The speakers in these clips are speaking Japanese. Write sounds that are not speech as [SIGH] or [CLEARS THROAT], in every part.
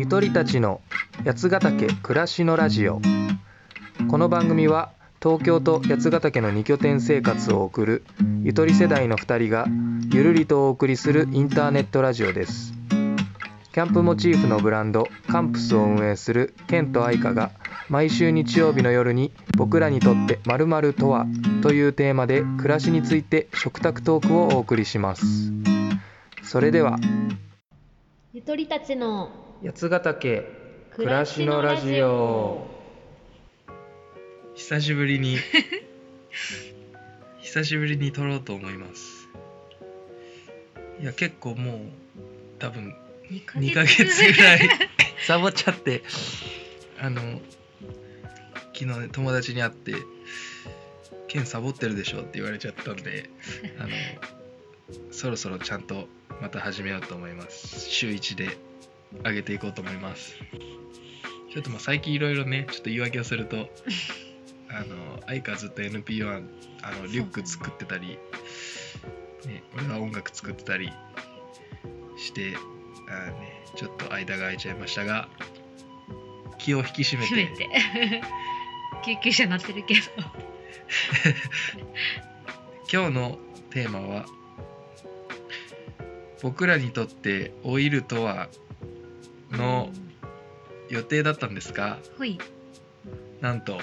ゆとりたちの八ヶ岳暮らしのラジオ。この番組は東京と八ヶ岳の2拠点生活を送るゆとり世代の2人がゆるりとお送りするインターネットラジオです。キャンプモチーフのブランドカンプスを運営するケンと愛花が毎週日曜日の夜に僕らにとって〇〇とはというテーマで暮らしについて食卓トークをお送りします。それでは。ゆとりたちの八ヶ岳暮らしのラジオ。久しぶりに [LAUGHS] 久しぶりに撮ろうと思います。いや結構もう多分2ヶ2ヶ月ぐらい。サボっちゃってあの昨日ね友達に会って「ケンサボってるでしょ」って言われちゃったんであのそろそろちゃんとまた始めようと思います。週1で上げていこうと思います。ちょっとまあ最近いろいろねちょっと言い訳をすると [LAUGHS] あの相川ずっと NPO はあのリュック作ってたり、ね、俺は音楽作ってたりしてあー、ね、ちょっと間が空いちゃいましたが気を引き締めて。て。[LAUGHS] 救急車乗ってるけど。[LAUGHS] 今日のテーマは僕らにとってオイルとはの予定だったんですがほい。なんと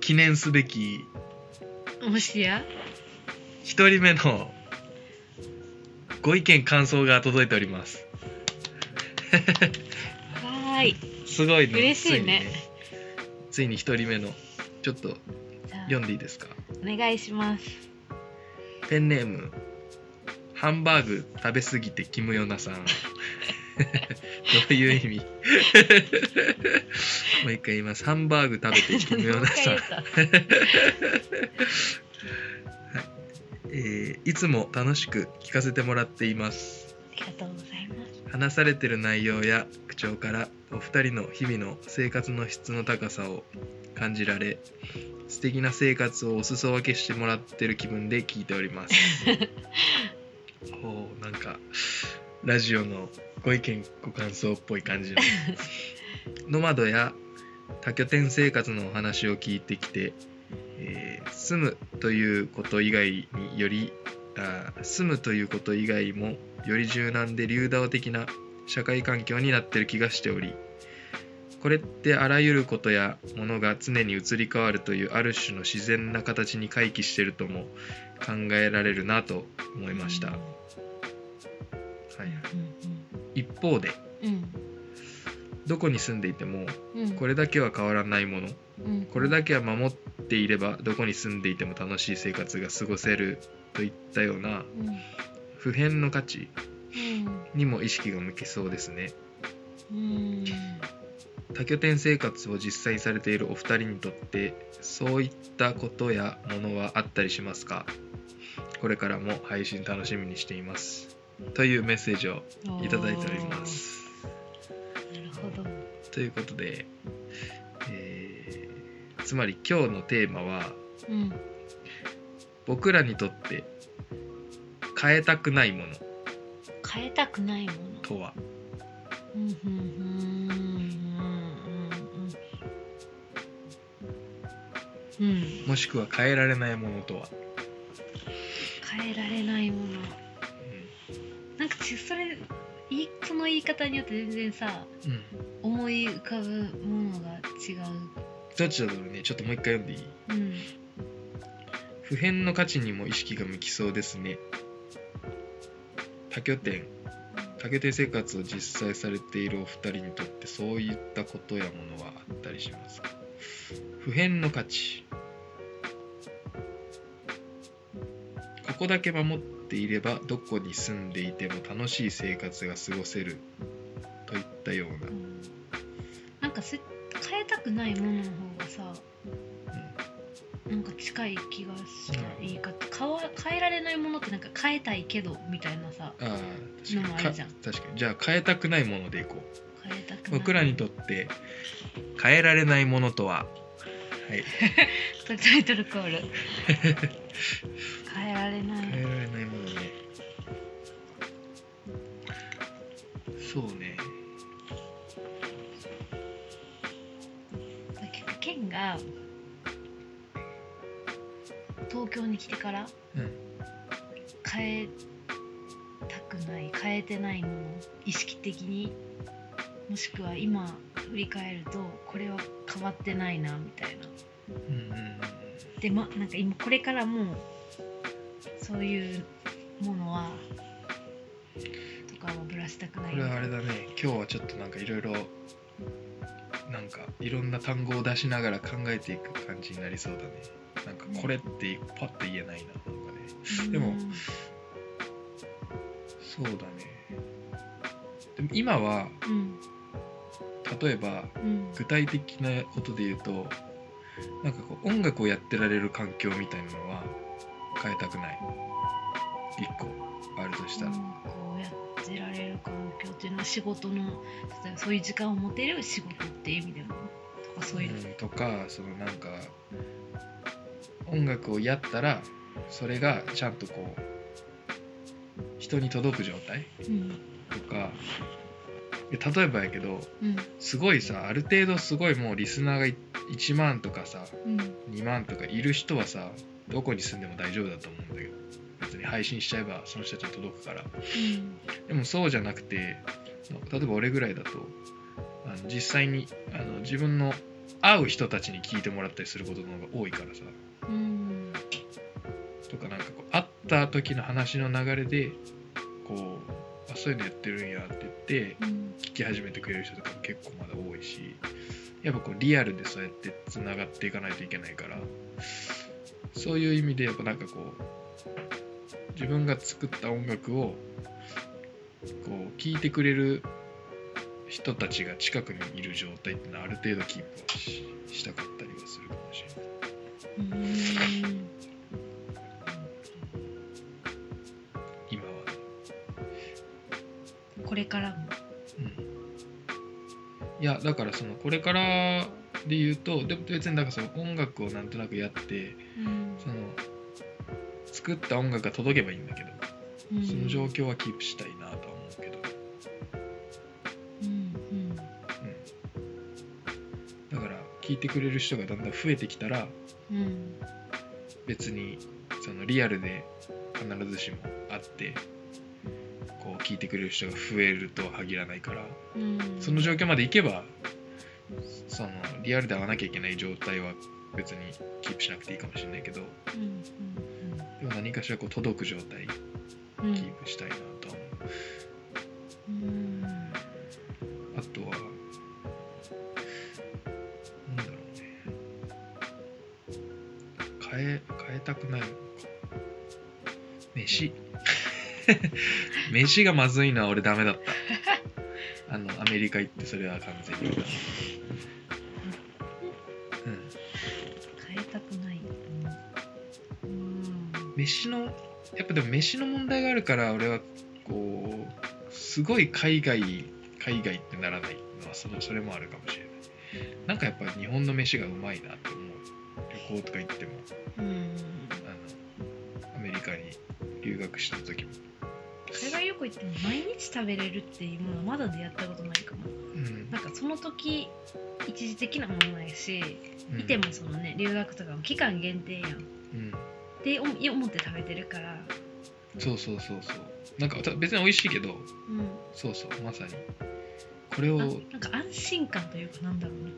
記念すべきもしや？1人目のご意見感想が届いております。はーい。すごいね。嬉しいね。ついについに1人目のちょっとじゃあ読んでいいですか？お願いします。ペンネームハンバーグ食べ過ぎてキムヨナさんどういう意味？もう一回言います。ハンバーグ食べてキムヨナさんもう一回言った。えーいつも楽しく聞かせてもらっています。ありがとうございます。話されてる内容や口調からお二人の日々の生活の質の高さを感じられ素敵な生活をお裾分けしてもらってる気分で聞いております。[LAUGHS] こうなんかラジオのご意見ご感想っぽい感じの。ノマドや多拠点生活のお話を聞いてきて、えー住むということ以外によりあー住むということ以外もより柔軟で流動的な社会環境になってる気がしておりこれってあらゆることやものが常に移り変わるというある種の自然な形に回帰してるとも考えられるなと思いました、はい、一方でうん。どこに住んでいてもうん。これだけは変わらないもの。うん。これだけは守っていればどこに住んでいても楽しい生活が過ごせるといったようなうん。普遍の価値うん。にも意識が向けそうですね。うん。多拠点生活を実際されているお二人にとってそういったことやものはあったりしますか？これからも配信楽しみにしていますというメッセージをいただいております。なるほど。ということで、えーつまり今日のテーマはうん。僕らにとって変えたくないもの。変えたくないもの。とは。うんうん。うん。うん。もしくは変えられないものとは、変えられないものそれ言いその言い方によって全然さうん。思い浮かぶものが違う。どっちだろうね。ちょっともう一回読んでいい？うん。普遍の価値にも意識が向きそうですね。多拠点多拠点生活を実際されているお二人にとってそういったことやものはあったりしますか？普遍の価値。ここだけ守っていればどこに住んでいても楽しい生活が過ごせる。といったような、うん。なんかせ変えたくないものの方がさなんか近い気がした。うん。言い方。変わ変えられないものってなんか変えたいけどみたいなさああ確かに。かのもあるじゃん。確かに。じゃあ変えたくないものでいこう。変えたくない。僕らにとって変えられないものとははい。[LAUGHS] タイトルコール [LAUGHS] 変えられない。変えられないもんね。そうね。結構県が東京に来てから、変えたくない変えてないもの意識的にもしくは今振り返るとこれは変わってないなみたいな。うんうん、でまなんか今これからもそういうものはとかはぶらしたくない。これはあれだね。今日はちょっとなんかいろいろなんかいろんな単語を出しながら考えていく感じになりそうだね。なんかこれってパッと言えないななんかね。でもうんそうだね。でも今はうん例えばうん。具体的なことで言うとなんかこう音楽をやってられる環境みたいなのは変えたくない。一個あるとしたら、こうやってられる環境っていうのは仕事の例えばそういう時間を持てる仕事っていう意味でもとかそういう。の、うん、とかそのなんか音楽をやったらそれがちゃんとこう人に届く状態うん。とかで例えばやけどうん。すごいさある程度すごいもうリスナーがい1万とかさうん。2万とかいる人はさどこに住んでも大丈夫だと思うんだけど別に配信しちゃえばその人たちに届くから。でもそうじゃなくて例えば俺ぐらいだとあの実際にあの自分の会う人たちに聞いてもらったりすることの方が多いからさ。うん。とかなんかこう会った時の話の流れでこうあそういうのやってるんやって言ってうん。聞き始めてくれる人とかも結構まだ多いしやっぱこうリアルでそうやってつながっていかないといけないからそういう意味でやっぱなんかこう自分が作った音楽をこう聴いてくれる人たちが近くにいる状態ってのはある程度キープはししたかったりはするかもしれないうん今はね、これからもうん、いやだからそのこれからで言うとで別にだからその音楽をなんとなくやって作った音楽が届けばいいんだけど、うん。その状況はキープしたいなとは思うけど、うんうん、だから聴いてくれる人がだんだん増えてきたらうん。うん別にそのリアルで必ずしも会ってこう聴いてくれる人が増えるとは限らないからうん。その状況までいけばそのリアルで会わなきゃいけない状態は別にキープしなくていいかもしれないけどうん何かしらこう届く状態キープしたいなとは思う。うんあとは、なんだろうね。変え、変えたくないのか。飯。[LAUGHS] 飯がまずいのは俺ダメだった。あの、アメリカ行ってそれは完全に。飯の、やっぱでも飯の問題があるから俺は、こう、すごい海外、海外ってならないのはそのそれもあるかもしれない。なんかやっぱ日本の飯がうまいなって思う。旅行とか行っても。うんあのアメリカに留学した時も、海外旅行行っても毎日食べれるっていうものはまだ出会ったことないかもうんなんかその時一時的なものやしうんいてもそのね留学とかも期間限定やんっうん、て思思って食べてるから。そうそうそうそう。なんかた別に美味しいけど。うんそうそうまさに。これをあなんか安心感というかなんだろうね。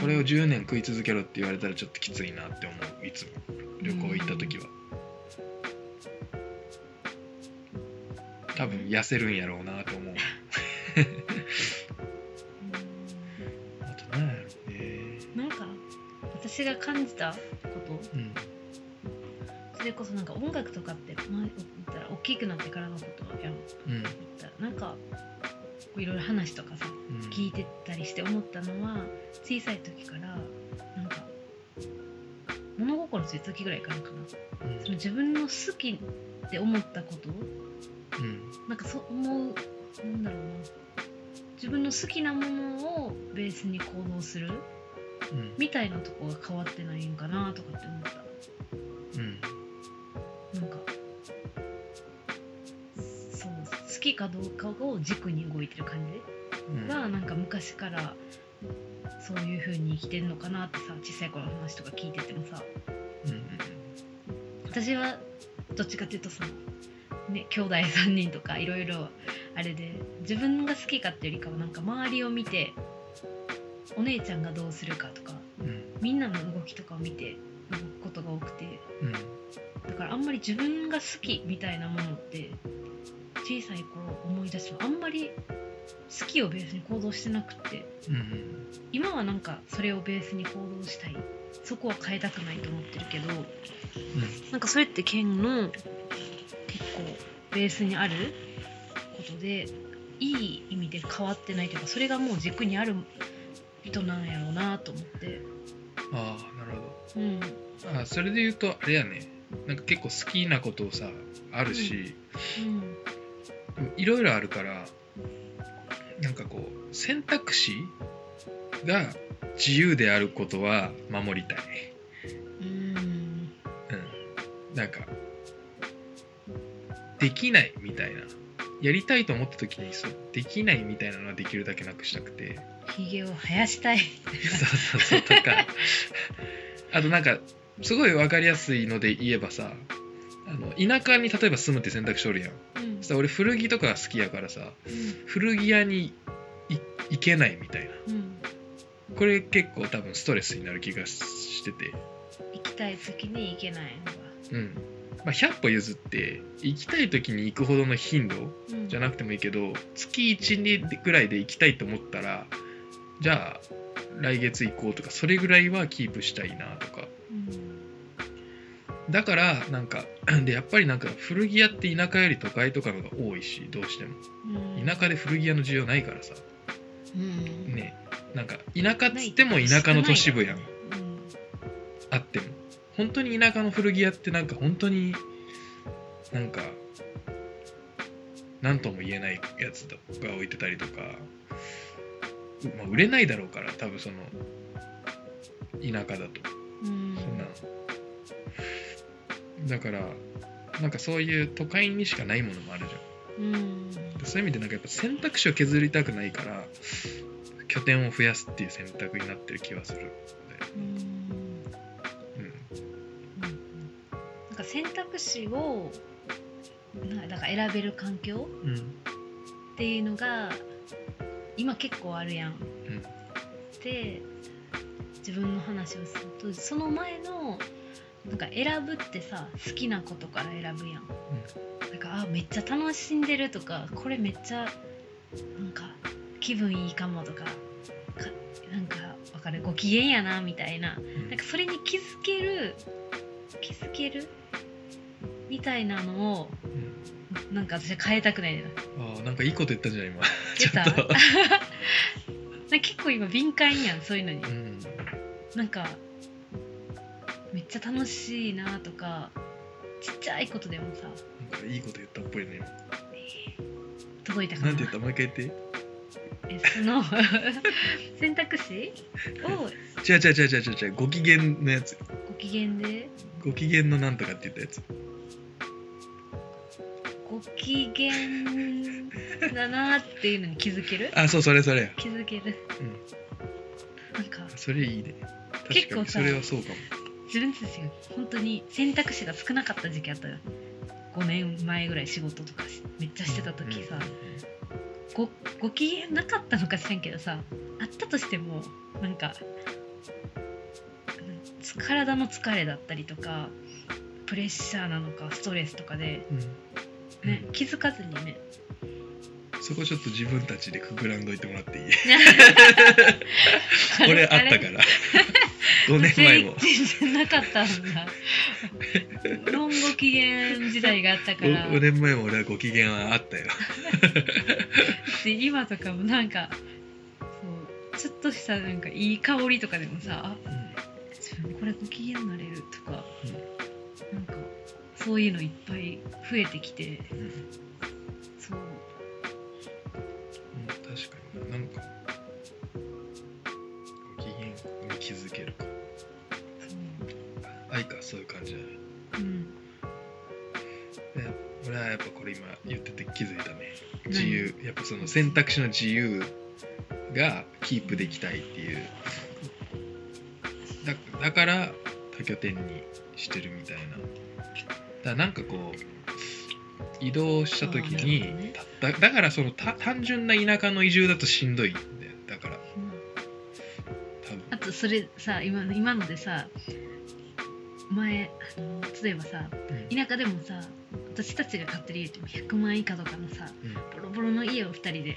これを10年食い続けろって言われたらちょっときついなって思ういつも。旅行行った時は、多分痩せるんやろうなと思う [LAUGHS] 私が感じたこと。うん。それこそなんか音楽とかって前言ったら大きくなってからのことやんうん言った。らなんかいろいろ話とかさうん聞いてたりして思ったのは小さい時からなんか物心ついた時ぐらいからかな。うん。その自分の好きって思ったこと。うん。なんかそう思うなんだろうな。自分の好きなものをベースに行動する。うんみたいなとこが変わってないんかなとかって思った。うん。なんかそう好きかどうかを軸に動いてる感じうん。がなんか昔からそういう風に生きてんのかなってさ小さい頃の話とか聞いててもさ。うん。うん私はどっちかっていうとそのね兄弟3人とかいろいろあれで自分が好きかっていうよりかはなんか周りを見てお姉ちゃんがどうするかとかうん。みんなの動きとかを見て動くことが多くて。うん。だからあんまり自分が好きみたいなものって小さい頃思い出してもあんまり好きをベースに行動してなくってうんうん。今はなんかそれをベースに行動したい。そこは変えたくないと思ってるけどなんかそれって剣の結構ベースにあることでいい意味で変わってないというかそれがもう軸にある人なんやろうなと思って。ああなるほうん。どあそれで言うとあれやね。なんか結構好きなことをさあるし、うん。いろいろあるからなんかこう選択肢が自由であることは守りたい、うん。うん、なんかできないみたいな。やりたいと思った時にそうできないみたいなのはできるだけなくしたくてひげを生やしたい。そうそうそうとか。あとなんかすごい分かりやすいので言えばさあの田舎に例えば住むって選択肢おるやん。うん。さ俺古着とかが好きやからさうん。古着屋にい行けないみたいな。うん。これ結構多分ストレスになる気がしてて。行きたい時に行けないのが。うん。まあ100歩譲って行きたい時に行くほどの頻度うん。じゃなくてもいいけど月1ぐらいで行きたいと思ったらじゃあ来月行こうとかそれぐらいはキープしたいなとか。うん。だからなんか [CLEARS THROAT] でやっぱりなんか古着屋って田舎より都会とかのが多いしどうしても。うん。田舎で古着屋の需要ないからさ。うん。ね。なんか田舎っつっても田舎の都市部やん。あっても。本当に田舎の古着屋ってなんか本当になんか何とも言えないやつが置いてたりとか、まあ、売れないだろうから多分その田舎だと。うん。そんな。のだからなんかそういう都会にしかないものもあるじうん。ゃん。そういう意味でなんかやっぱ選択肢を削りたくないから拠点を増やすっていう選択になってる気はするんだようん。うん。なんか選択肢をなだから選べる環境うん。っていうのが今結構あるやん。うん。で自分の話をするとその前のなんか選ぶってさ好きなことから選ぶやん。なんかあめっちゃ楽しんでるとかこれめっちゃなんか気分いいかもとかかなんかわかる？ご機嫌やなみたいな。うん。なんかそれに気づける気づけるみたいなのをうんなんか私は変えたくないのよああなんかいいこと言ったじゃん今。ちょっと。[LAUGHS] 結構今敏感やんそういうのに。うん。なんかめっちゃ楽しいなとかちっちゃいことでもさ。なんかいいこと言ったっぽいね届いたかな。んなて言った？もう一回言って。えその [LAUGHS] 選択肢？を違う違う違う違う違う。ご機嫌のやつ。ご機嫌で？ご機嫌のなんとかって言ったやつご機嫌だなっていうのに気づける？[LAUGHS] あそうそれそれ。気づける。うん。なんかそれいいね。結構さそれはそうかも。自分たちが本当に選択肢が少なかった時期あったよ。5年前ぐらい仕事とかしめっちゃしてた時さ、ごご機嫌なかったのか知らんけどさあったとしてもなんかうん体の疲れだったりとかプレッシャーなのかストレスとかで、うんうん。ね気づかずにね。そこちょっと自分たちでくぐらんどいてもらっていい？[LAUGHS] あれ俺あったから。5年前も。全然なかったんだ。ロンご機嫌時代があったから。[LAUGHS] 5年前も俺はご機嫌はあったよ。[LAUGHS] で今とかもなんかそうちょっとしたなんかいい香りとかでもさあ自分これご機嫌になれるとか、なんかそういうのいっぱい増えてきて。うん。うんそう。うん確かに。ななんかご機嫌に気づけるか。愛かそういう感じだねそううん。で俺はやっぱこれ今言ってて気づいたね。自由。やっぱその選択肢の自由がキープできたいっていう。だだから多拠点にしてるみたいな。だからなんかこう移動した時にね。だだからそのた単純な田舎の移住だとしんどいんだよ。だから。うん。あとそれさ今の今のでさ前あの例えばさうん。田舎でもさ私たちが買ってる家って100万以下とかのさボロボロの家を2人で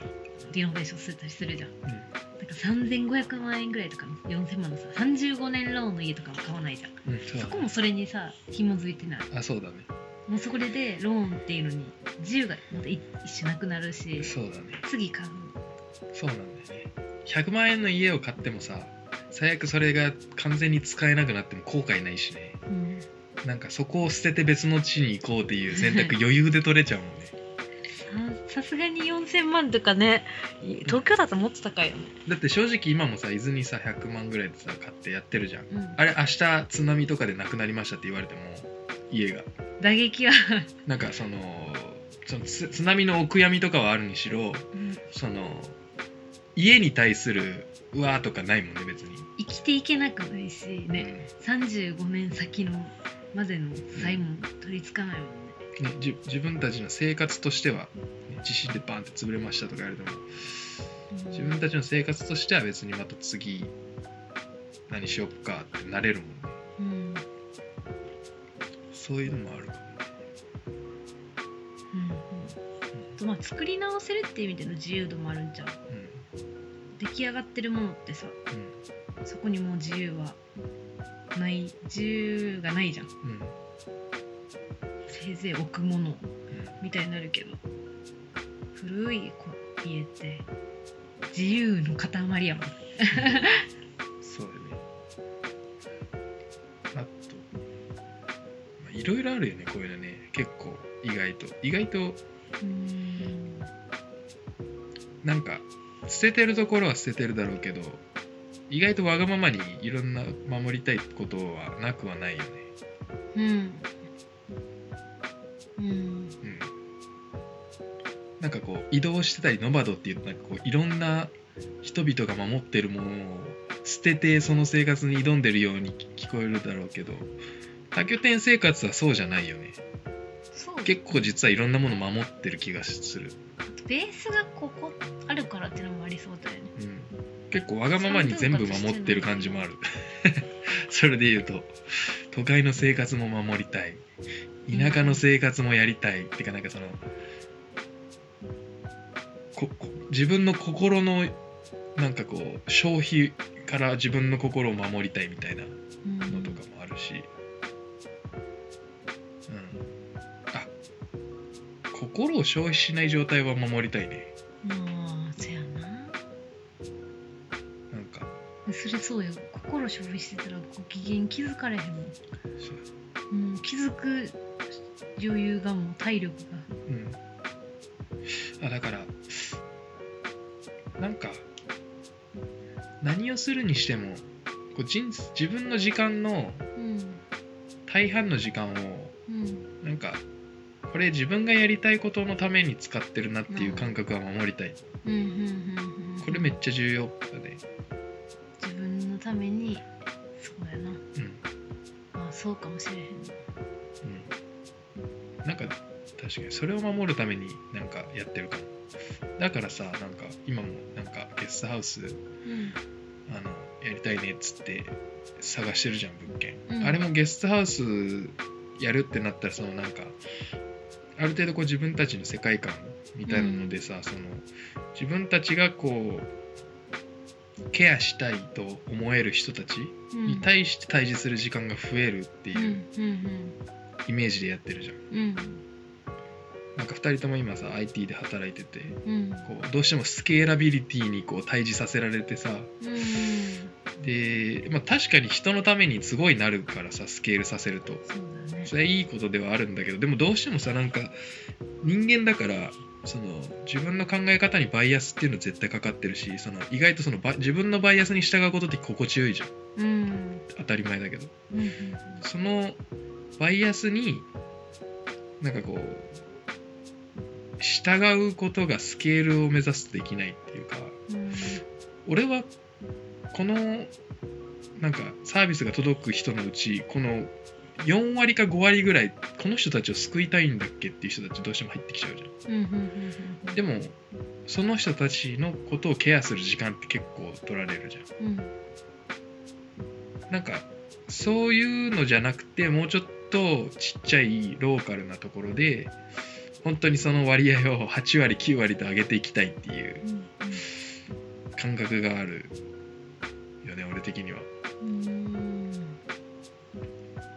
リノベーションするたりするじゃん。うん。なんか3500万円ぐらいとかの4000万のさ35年ローンの家とかも買わないじゃん。うんそこもそれにさ紐づいてない。あそうだねもうそこででローンっていうのに自由がまた一一種なくなるしそうだね。次買う。そうなんだよね。100万円の家を買ってもさ最悪それが完全に使えなくなっても後悔ないしね。うん。なんかそこを捨てて別の地に行こうっていう選択余裕で取れちゃうもんね。さ [LAUGHS] さすがに4000万とかね東京だともっと高いよね。だって正直今もさ伊豆にさ100万ぐらいでさ買ってやってるじゃん。うん。あれ明日津波とかでなくなりましたって言われても家が打撃は、なんかそのそのつ津波のお悔やみとかはあるにしろうん。その家に対するうわーとかないもんね別に、生きていけなくないしね、35年先のまでの債も取り付かないもんね、うんねじ自分たちの生活としては、ね地震でバンって潰れましたとか言われてもうん。自分たちの生活としては別にまた次何しよっかってなれるもんね。うん。そういうのもあるとまあ作り直せるっていう意味での自由度もあるんちゃう？出来上がってるものってさうんそこにもう自由はない自由がないじゃん。せいぜい置くものうんみたいになるけど古いこ家って自由の塊やもん。そうだよね。あとまあいろいろあるよねこういうのね。結構意外と。意外とうんなんか捨ててるところは捨ててるだろうけど意外とわがままにいろんな守りたいことはなくはないよね。うん。うん。うん。なんかこう移動してたりノバドっていうなんかこういろんな人々が守ってるものを捨ててその生活に挑んでるように聞こえるだろうけど多拠点生活はそうじゃないよね。結構実はいろんなもの守ってる気がする、ベースがここあるからっていうのもありそうだよね。うん、結構わがままに全部守ってる感じもある。それで言うと都会の生活も守りたい。田舎の生活もやりたいってかなんかそのここ自分の心のなんかこう消費から自分の心を守りたいみたいなうんのとかもあるし、うん、心を消費しない状態は守りたいね。まあそやな。なんか。それそうよ。心消費してたらご機嫌気づかれへんもん。そうもう気づく余裕がもう体力が。うん、あだからなんか何をするにしてもこう人自分の時間のうん。大半の時間をれ自分がやりたいことのために使ってるなっていう感覚は守りたい。うんうんうんうんこれめっちゃ重要だね。自分のためにそうやな。うん。あそうかもしれへんな。うん。なんか確かにそれを守るためになんかやってるかも。だからさなんか今もなんかゲストハウスうん。あのやりたいねっつって探してるじゃん物件、うん。あれもゲストハウスやるってなったらそのなんかある程度こう自分たちの世界観みたいなのでさ、その自分たちがこうケアしたいと思える人たちうん。に対して対峙する時間が増えるってうんいううん。イメージでやってるじゃん。うん。なんか2人とも今さ IT で働いててうん。こうどうしてもスケーラビリティにこう対峙させられてさうんで、まあ、確かに人のためにすごいなるからさスケールさせると。そね。それはいいことではあるんだけどでもどうしてもさなんか人間だからその自分の考え方にバイアスっていうの絶対かかってるしその意外とそのバ自分のバイアスに従うことって心地よいじゃん。うん。当たり前だけど。うんうん。そのバイアスになんかこう従うことがスケールを目指すとできないっていうかうん。俺はこのなんかサービスが届く人のうちこの4割か5割ぐらいこの人たちを救いたいんだっけっていう人たちどうしても入ってきちゃうじゃん。うんうんうんうん。でもその人たちのことをケアする時間って結構取られるじゃん。うん。なんかそういうのじゃなくてもうちょっとちっちゃいローカルなところで本当にその割合を8割9割と上げていきたいっていううん。感覚があるよね俺的には、うん。うん。うん。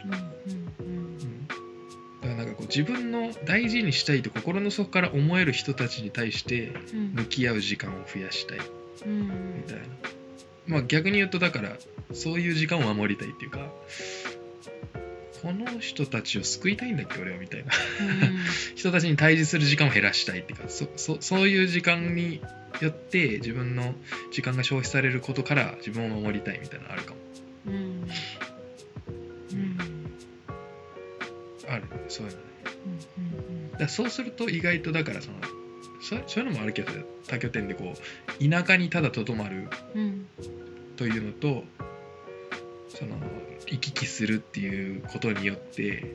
うん。うん、だからなんかこう自分の大事にしたいと心の底から思える人たちに対してうん。向き合う時間を増やしたい。うん。みたいな。まあ逆に言うとだからそういう時間を守りたいっていうかこの人たちを救いたいんだっけ俺はみたいな。[LAUGHS] 人たちに対峙する時間を減らしたいっていうかそそそういう時間によって自分の時間が消費されることから自分を守りたいみたいなのあるかも。うん。うん。うんある。ねそういうのねうん。だからそうすると意外とだからそのそそういうのもあるけど多拠点でこう田舎にただとどまるうん。というのとその行き来するっていうことによって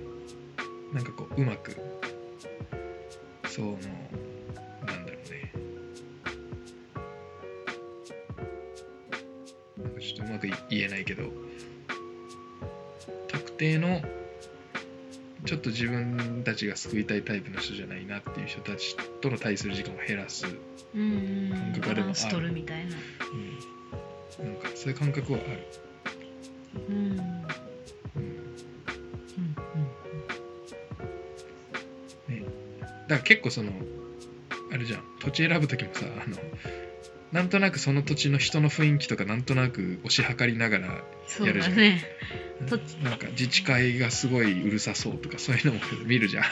なんかこううまくそのまくい言えないけど特定のちょっと自分たちが救いたいタイプの人じゃないなっていう人たちとの対する時間を減らす、感覚がでもあるみたいな。うん、なんかそういう感覚はある。うん。うんうんうん。だから結構そのあれじゃん。土地選ぶ時もさあのなんとなくその土地の人の雰囲気とかなんとなく推し量りながらやるじゃん。だねなんか自治会がすごいうるさそうとかそういうのも見るじゃん、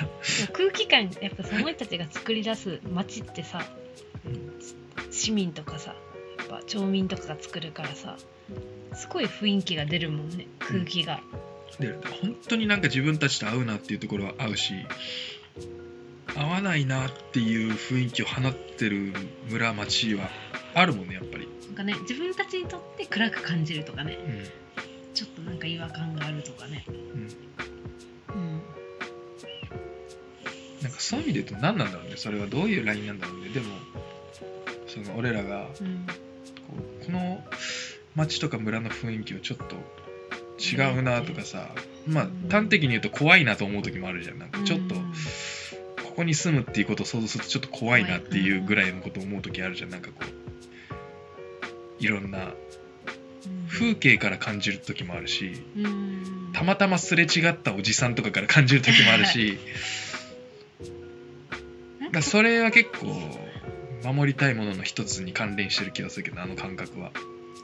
空気感やっぱその人たちが作り出す街ってさ市民とかさやっぱ町民とかが作るからさすごい雰囲気が出るもんね空気が、で本当になんか自分たちと合うなっていうところは合うし合わないなっていう雰囲気を放ってる村町はあるもんねやっぱり、なんかね自分たちにとって暗く感じるとかねうんちょっとなんか違和感があるとかね。うん、うん。なんかそういう意味で言うと何なんだろうねそれはどういうラインなんだろうね。でもその俺らがうん。こうこの町とか村の雰囲気をちょっと違うなとかさまあ端的に言うと怖いなと思う時もあるじゃん。なんかちょっとうんここに住むっていうことを想像するとちょっと怖いなっていうぐらいのことを思う時あるじゃん。なんかこういろんな風景から感じる時もあるしうん。たまたますれ違ったおじさんとかから感じる時もあるし [LAUGHS] だそれは結構守りたいものの一つに関連してる気がするけどあの感覚は。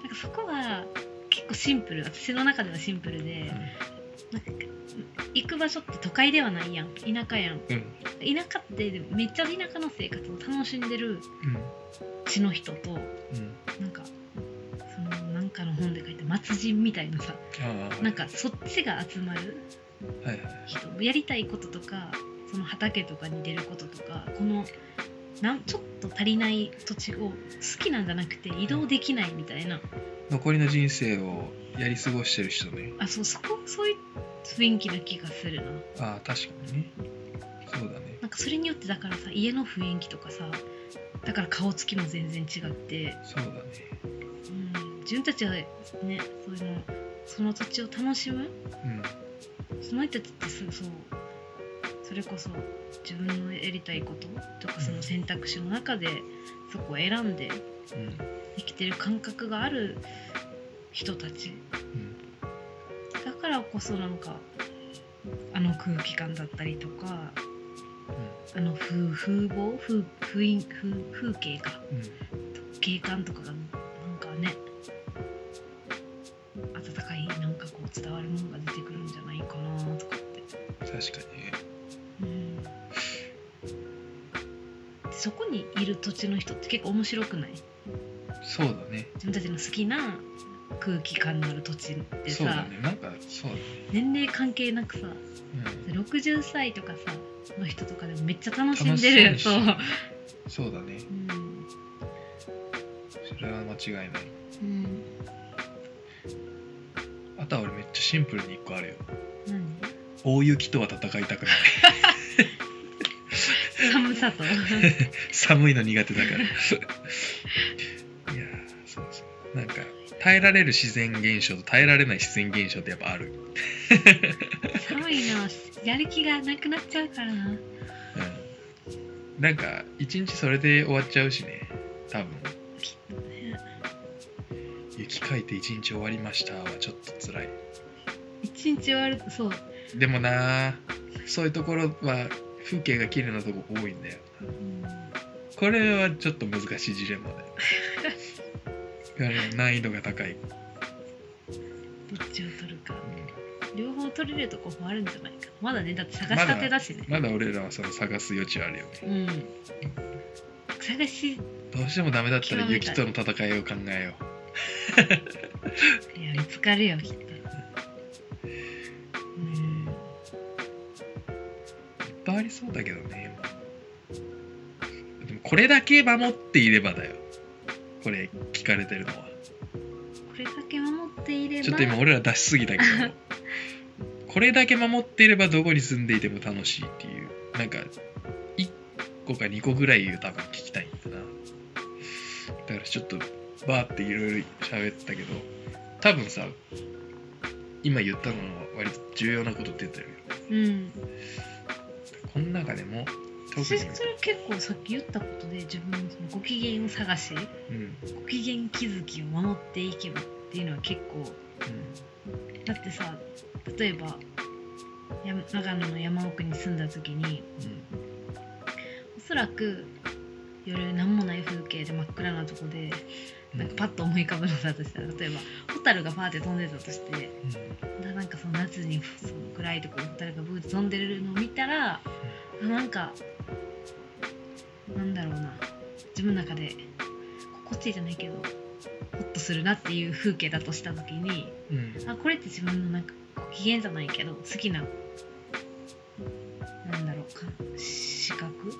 なんかそこは結構シンプル私の中ではシンプルで、なんか行く場所って都会ではないやん。田舎やん。うん。田舎ってめっちゃ田舎の生活を楽しんでるうん。地の人とうん。なんかかの本で書いた末人みたいなさなんかそっちが集まる人。やりたいこととかその畑とかに出ることとかこのなんちょっと足りない土地を好きなんじゃなくて移動できないみたいな。残りの人生をやり過ごしてる人ね。あそうそこそういう雰囲気な気がするな。ああ確かにね。そうだね。なんかそれによってだからさ家の雰囲気とかさだから顔つきも全然違って、そうだね。うん、自分たちがねそういうのその土地を楽しむ？うん。その人たちってそうそうそれこそ自分のやりたいこととかその選択肢の中でそこを選んでうん。生きてる感覚がある人たち。うん。だからこそなんかあの空気感だったりとかあの風風貌？風風風風景か。うん。景観とかがなんかね伝わるものが出てくるんじゃないかなとかって、確かにねうん、でそこにいる土地の人って結構面白くない？そうだね。自分たちの好きな空気感のある土地ってそうださ、ね。なんかそうだね。年齢関係なくさうん。60歳とかさの人とかでもめっちゃ楽しんでるそう [LAUGHS] そうだね。うん、それは間違いない。うん俺めっちゃシンプルに1個あるよ。何？大雪とは戦いたくない。[LAUGHS] 寒さと。[LAUGHS] 寒いの苦手だから。いやーそうそう。なんか耐えられる自然現象と耐えられない自然現象ってやっぱある。寒いのやる気がなくなっちゃうからな。うん。なんか一日それで終わっちゃうしね。多分雪かいて一日終わりましたはちょっと辛い。一日終わるとそう。でもなそういうところは風景が綺麗なとこ多いんだよ。うんこれはちょっと難しいジレンマだよ。[LAUGHS] 難易度が高い、どっちを取るか。両方取れるとこもあるんじゃないか。まだねだって探したてだしね、まだ俺らはその探す余地はあるよね。うん。探し。どうしてもダメだったら雪との戦いを考えよいや見つかるよきっと。うん。ういっぱいありそうだけどねでも。これだけ守っていればだよ。これ聞かれてるのは。これだけ守っていれば。ちょっと今俺ら出しすぎたけど。[LAUGHS] これだけ守っていればどこに住んでいても楽しいっていう。なんか1個か2個ぐらい多分聞きたいんだな。だからちょっとバーっていろいろ喋ったけど多分さ今言ったのは割と重要なことって言ったようん。この中でも特に私それ結構さっき言ったことで自分のそのご機嫌探しうん。ご機嫌気づきを守っていけばっていうのは結構だってさ例えばや長野の山奥に住んだ時におそらく夜何もない風景で真っ暗なとこでうんなんかパッと思い浮かぶのだとしたら例えばホタルがパーって飛んでたとしてうん。ななんかその夏にその暗いところホタルがブーって飛んでるのを見たら、あなんかなんだろうな。自分の中で心地いいじゃないけどホッとするなっていう風景だとした時にうん。うんあこれって自分のなんかご機嫌じゃないけど好きななんだろうか視覚？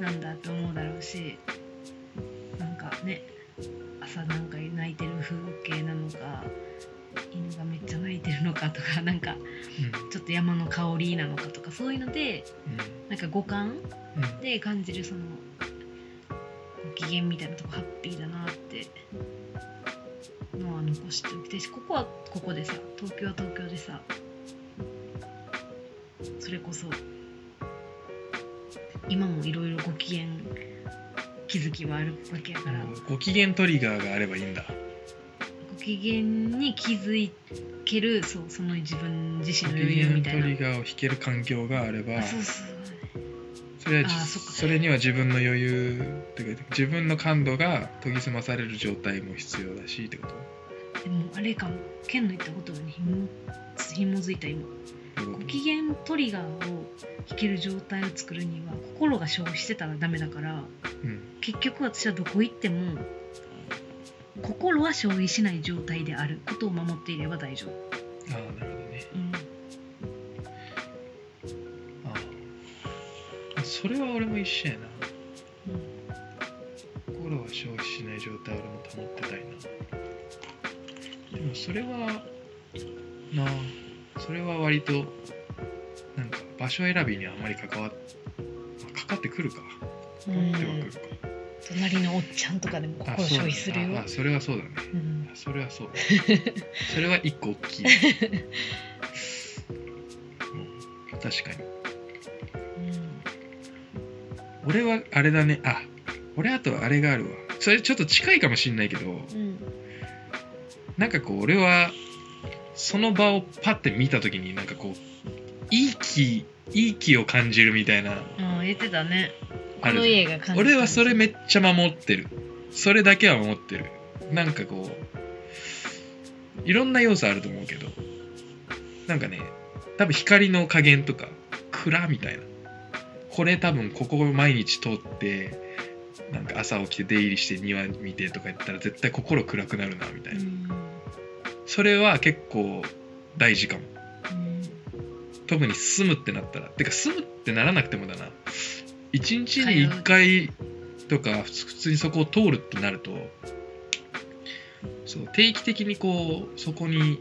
なんだと思うだろうしなんかね朝なんか泣いてる風景なのか犬がめっちゃ泣いてるのかとかなんかちょっと山の香りなのかとかそういうのでなんか五感うん。うんで感じるそのご機嫌みたいなとこハッピーだなってのは残しておきたいしここはここでさ東京は東京でさそれこそ今もいろいろご機嫌気づきはあるわけやから、ご機嫌トリガーがあればいいんだ。ご機嫌に気づけるそうその自分自身ごの余裕みたいな。機嫌トリガーを引ける環境があれば。あそうそうそれには自分の余裕っていうか自分の感度が研ぎ澄まされる状態も必要だしってこと？でもあれかも。ケンの言ったことにひも紐づいた今ご機嫌トリガーを引ける状態を作るには心が消費してたらダメだからうん。結局私はどこ行っても心は消費しない状態であることを守っていれば大丈夫、ああなるほどね。うん、ああ。それは俺も一緒やな。心は消費しない状態を俺も保ってたいな。でもそれはなあそれは割となんか場所選びにあまり関わっ、まあ、かかってくるか。う関わってはくるん。か、隣のおっちゃんとかでも心消費するよ。ああそれはそうだね。うん。それはそう [LAUGHS] それは一個大きい、うん、確かに。俺はあれだね。あ俺あとあれがあるわ。それちょっと近いかもしんないけど。うん。なんかこう俺はその場をパッて見た時になんかこういい気いい気を感じるみたいな。ああ言ってたね。この家が感じ俺はそれめっちゃ守ってる。それだけは守ってるなんかこういろんな要素あると思うけど。なんかね多分光の加減とか暗みたいな。これ多分ここ毎日通ってなんか朝起きて出入りして庭見てとか言ったら絶対心暗くなるなみたいな、うんそれは結構大事かも。うん。特に住むってなったら。てか住むってならなくてもだな。一日に一回とか普通にそこを通るってなるとそう定期的にこうそこに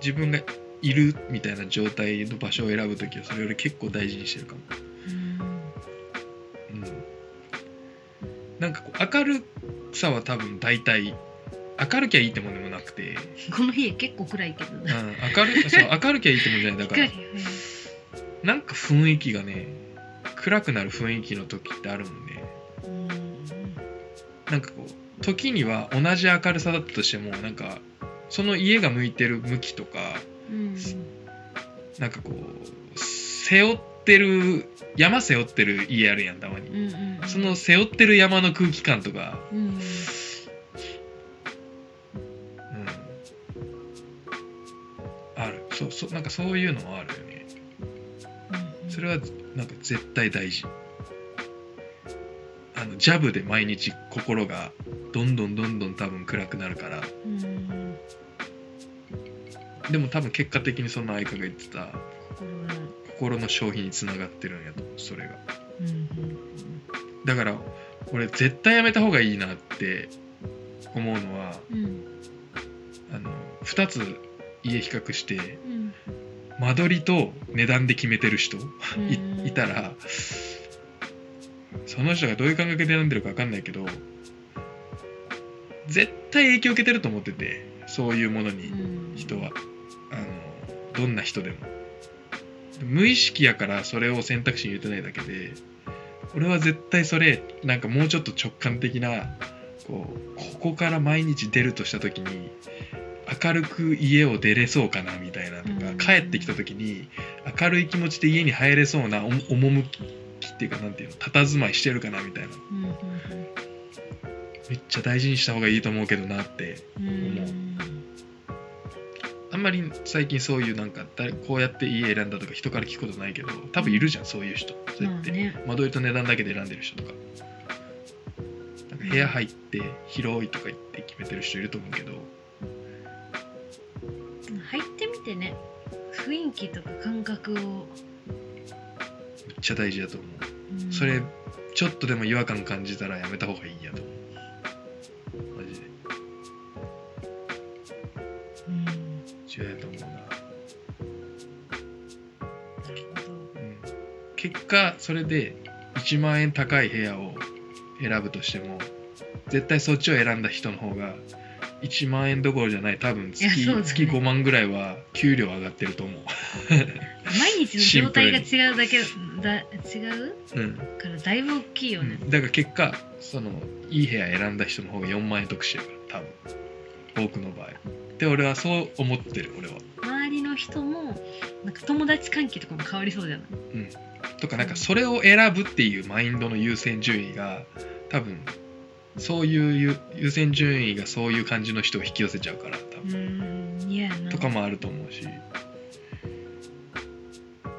自分がいるみたいな状態の場所を選ぶ時はそれより結構大事にしてるかも。うん。うん、なんかこう明るさは多分大体明るきゃいいってもんでもなくて、この日結構暗いけど。うん、な明るそう明るきゃいいってもんじゃない。だから光なんか雰囲気がね暗くなる雰囲気の時ってあるもんね。うん。なんかこう時には同じ明るさだったとしてもなんかその家が向いてる向きとかうん。なんかこう背負ってる山背負ってる家あるやんたまに。うんうんうん。その背負ってる山の空気感とか、うんある。そうそうなんかそういうのはあるよね。うんそれはなんか絶対大事。あのジャブで毎日心がどんどんどんどん多分暗くなるから。うんでも多分結果的にその相方が言ってた心の消費につながってるんやと思うそれが。だから俺絶対やめた方がいいなって思うのはうん。あの2つ家比較してうん。間取りと値段で決めてる人いたらその人がどういう感覚で選んでるか分かんないけど絶対影響受けてると思っててそういうものにうん。人は。あのどんな人でも。無意識やからそれを選択肢に入れてないだけで俺は絶対それなんかもうちょっと直感的なこうここから毎日出るとした時に明るく家を出れそうかなみたいなとか、うん。帰ってきた時に明るい気持ちで家に入れそうなお趣っていうかなんていうの佇まいしてるかなみたいな。うんうんめっちゃ大事にした方がいいと思うけどなってう。んうん。あんまり最近そういうなんか誰こうやって家選んだとか人から聞くことないけど多分いるじゃんそういう人。そうやって、間取りと値段だけで選んでる人とか。なんか部屋入って広いとか言って決めてる人いると思うけど入ってね雰囲気とか感覚を、めっちゃ大事だと思う。ん。うそれちょっとでも違和感感じたらやめた方がいいやと思う。マジで。うん。な重要やと思うな、るほど。うん、結果それで1万円高い部屋を選ぶとしても絶対そっちを選んだ人の方が1万円どころじゃない多分月,、いやそうだね。月5万ぐらいは給料上がってると思う、毎日の状態が違うだけだ違う？うん。からだいぶ大きいよね、だから結果そのいい部屋選んだ人の方が4万円得してるから多分多くの場合。で俺はそう思ってる俺は。周りの人もなんか友達関係とかも変わりそうじゃない？とかなんかそれを選ぶっていうマインドの優先順位が多分そういう優優先順位がそういう感じの人を引き寄せちゃうから多う分、とかもあると思うし。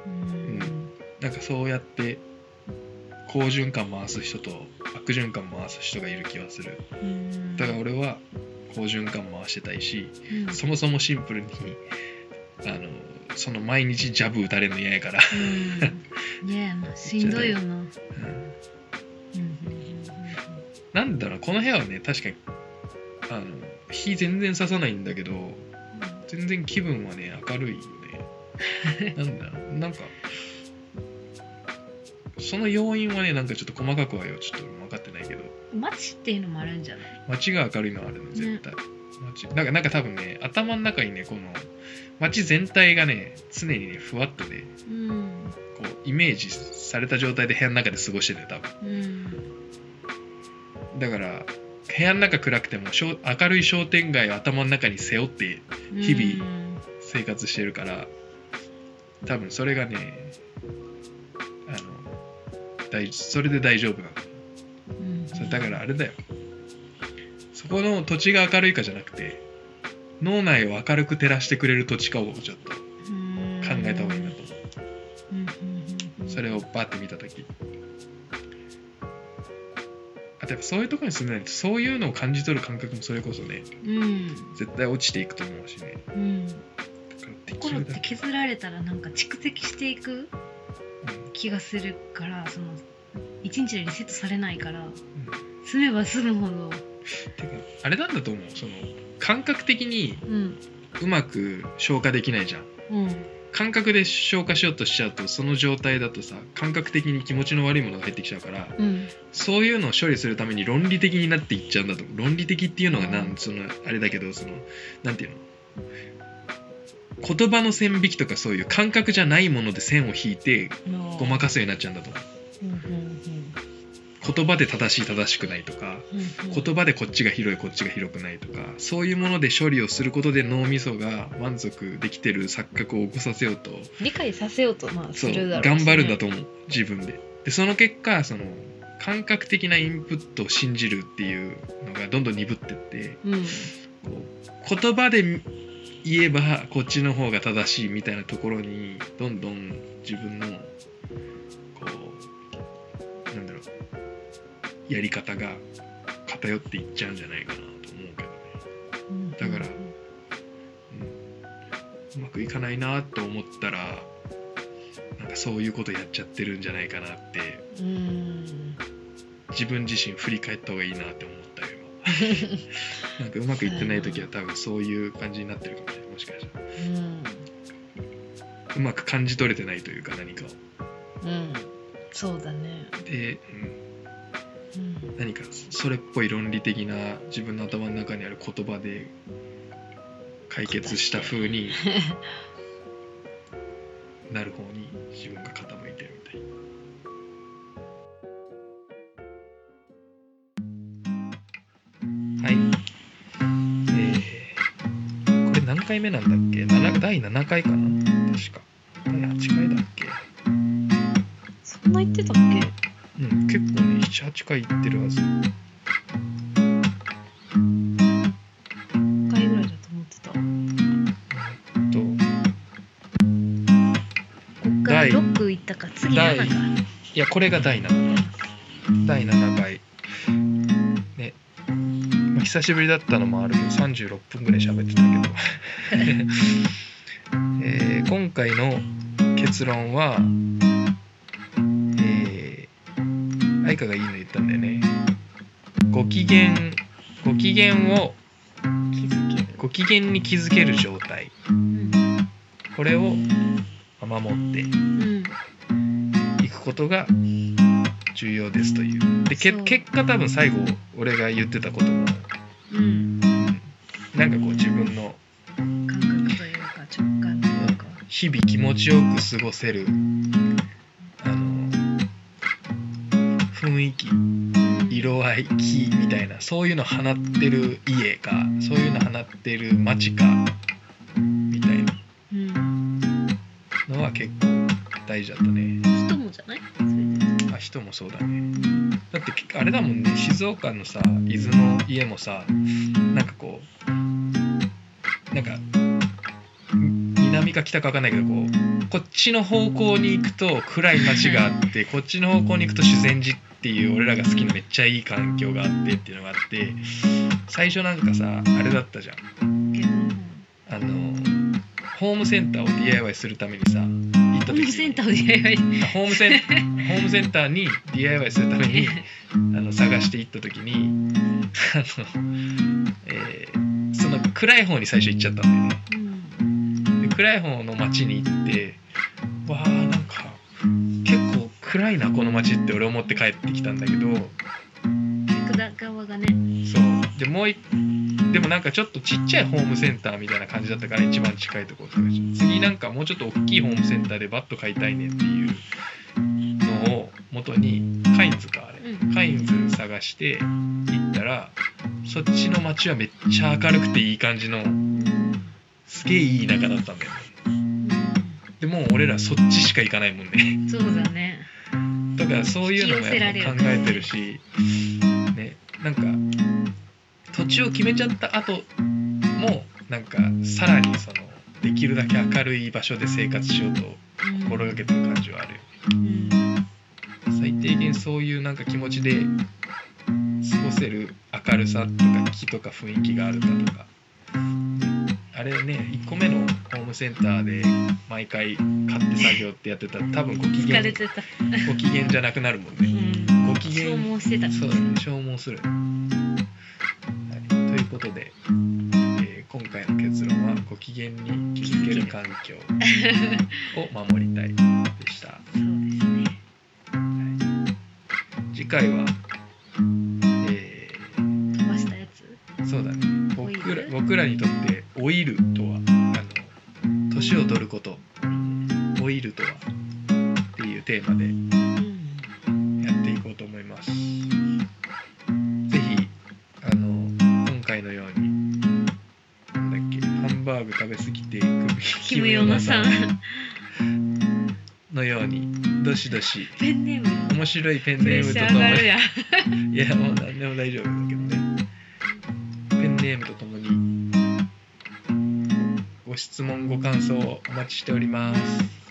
うん。なんかそうやって好循環回す人と悪循環回す人がいる気はする。うん。だから俺は好循環回してたいしうん。そもそもシンプルにあのその毎日ジャブ打たれるの嫌やから、うん。嫌やなしんどいよな。[LAUGHS] うんなんだろうこの部屋はね確かにあの火全然刺さないんだけど全然気分はね明るいよね。[LAUGHS] なんだろうなんかその要因はねなんかちょっと細かくはよちょっと分かってないけど。うん街っていうのもあるんじゃない？街が明るいのはあるね絶対、街なんかなんか多分ね頭の中にねこの街全体がね常にねふわっとねうん。こうイメージされた状態で部屋の中で過ごしてるよ多分。うんだから部屋の中暗くても明るい商店街を頭の中に背負って日々うん。生活してるから多分それがねあの大それで大丈夫なの。うん。だからあれだよ。そこの土地が明るいかじゃなくて脳内を明るく照らしてくれる土地かをちょっと考うん。えた方がいいなと思う。うそれをバッて見た時あとやっぱそういうところに住んでないとそういうのを感じ取る感覚もそれこそねうん。絶対落ちていくと思うしね。うん心って削られたらなんか蓄積していくうん。気がするからその一日でリセットされないから住めば住むほど。てかあれなんだと思う。その感覚的にうん。うまく消化できないじゃん。うん感覚で消化しようとしちゃうとその状態だとさ感覚的に気持ちの悪いものが入ってきちゃうからうん。そういうのを処理するために論理的になっていっちゃうんだと論理的っていうのがなんそのあれだけどそのなんていうの？言葉の線引きとかそういう感覚じゃないもので線を引いてごまかすようになっちゃうんだと思う。うんうん言葉で正しい正しくないとかうんうん。言葉でこっちが広いこっちが広くないとかそういうもので処理をすることで脳みそが満足できてる錯覚を起こさせようと理解させようとまあするだろうしね。頑張るんだと思う。自分で。でその結果その感覚的なインプットを信じるっていうのがどんどん鈍ってってうん。こう言葉で言えばこっちの方が正しいみたいなところにどんどん自分のこうなんだろうやり方が偏っていっちゃうんじゃないかなと思うけどね、だからうん、うまくいかないなと思ったらなんかそういうことやっちゃってるんじゃないかなってうん。自分自身振り返った方がいいなって思ったよ今。[LAUGHS] なんかうまくいってない時は多分そういう感じになってるかもしれないもしかしたら。うん。うまく感じ取れてないというか何かを。うん。そうだね。で、うん、うん何かそれっぽい論理的な自分の頭の中にある言葉で解決した風に [LAUGHS] なる方に自分が傾いてるみたいはい。えー、これ何回目なんだっけ？7第7回かな？確かね78回行ってるはず。5回ぐらいだと思ってた。とこっから第6行ったか次7か。いやこれが第7第7回ね、まあ、久しぶりだったのもあるけど36分ぐらい喋ってたけど、[LAUGHS] [LAUGHS] えー今回の結論は愛花がいいの言ったんだよね。ご機嫌ご機嫌をご機嫌に気づける状態。うんこれをまあ守ってうんいくことが重要ですという。でけ結果多分最後俺が言ってたことも、うんうん。なんかこう自分の感覚というか直感というか。日々気持ちよく過ごせる雰囲気色合い気みたいなそういうの放ってる家かそういうの放ってる街かみたいな。うんのは結構大事だったね。人もじゃない？あ人もそうだね。だってあれだもんね。静岡のさ伊豆の家もさなんかこうなんかん南か北か分かんないけどこうこっちの方向に行くと暗い街があってこっちの方向に行くと修善寺っていう俺らが好きなめっちゃいい環境があってっていうのがあって最初なんかさあれだったじゃん。あのホームセンターを DIY するためにさ行ったホームセンターを DIY あホームセンホームセンターに DIY するために [LAUGHS] あの探して行った時にあの、えーその暗い方に最初行っちゃったんだよね。暗い方の街に行ってわあなんか暗いなこの街って俺思って帰ってきたんだけど。逆だ側がね。そう。でもう一でもなんかちょっとちっちゃいホームセンターみたいな感じだったから一番近いところ探して次なんかもうちょっと大きいホームセンターでバット買いたいねっていうのを元にカインズかあれ。うん。カインズ探して行ったらそっちの街はめっちゃ明るくていい感じのうんすげえいい田舎だったんだよね。でもう俺らそっちしか行かないもんね。そうだねだからそういうのもやっぱ考えてるしねなんか土地を決めちゃった後もなんかさらにそのできるだけ明るい場所で生活しようと心がけてる感じはある最低限そういうなんか気持ちで過ごせる明るさとか気とか雰囲気があるかとか。あれね1個目のホームセンターで毎回買って作業ってやってたら多分ご機嫌ご機嫌じゃなくなるもんね。うん。機嫌。消耗してた。そうだね。消耗する、はい、ということで、えー今回の結論はご機嫌に気づける環境 [LAUGHS] を守りたいでした、そうですね。はい、次回は、え飛ばしたやつ？ーそうだね。僕らル僕らにとってオイルとはあの年を取ることオイルとはっていうテーマでうんやっていこうと思います。ぜひあの今回のようになんだっけハンバーグ食べ過ぎてキムヨナさん。ん [LAUGHS] のようにどしどしペンネーム。面白いペンネームとともにいやもう何でも大丈夫だけどね。ペンネームとともにご質問ご感想お待ちしております。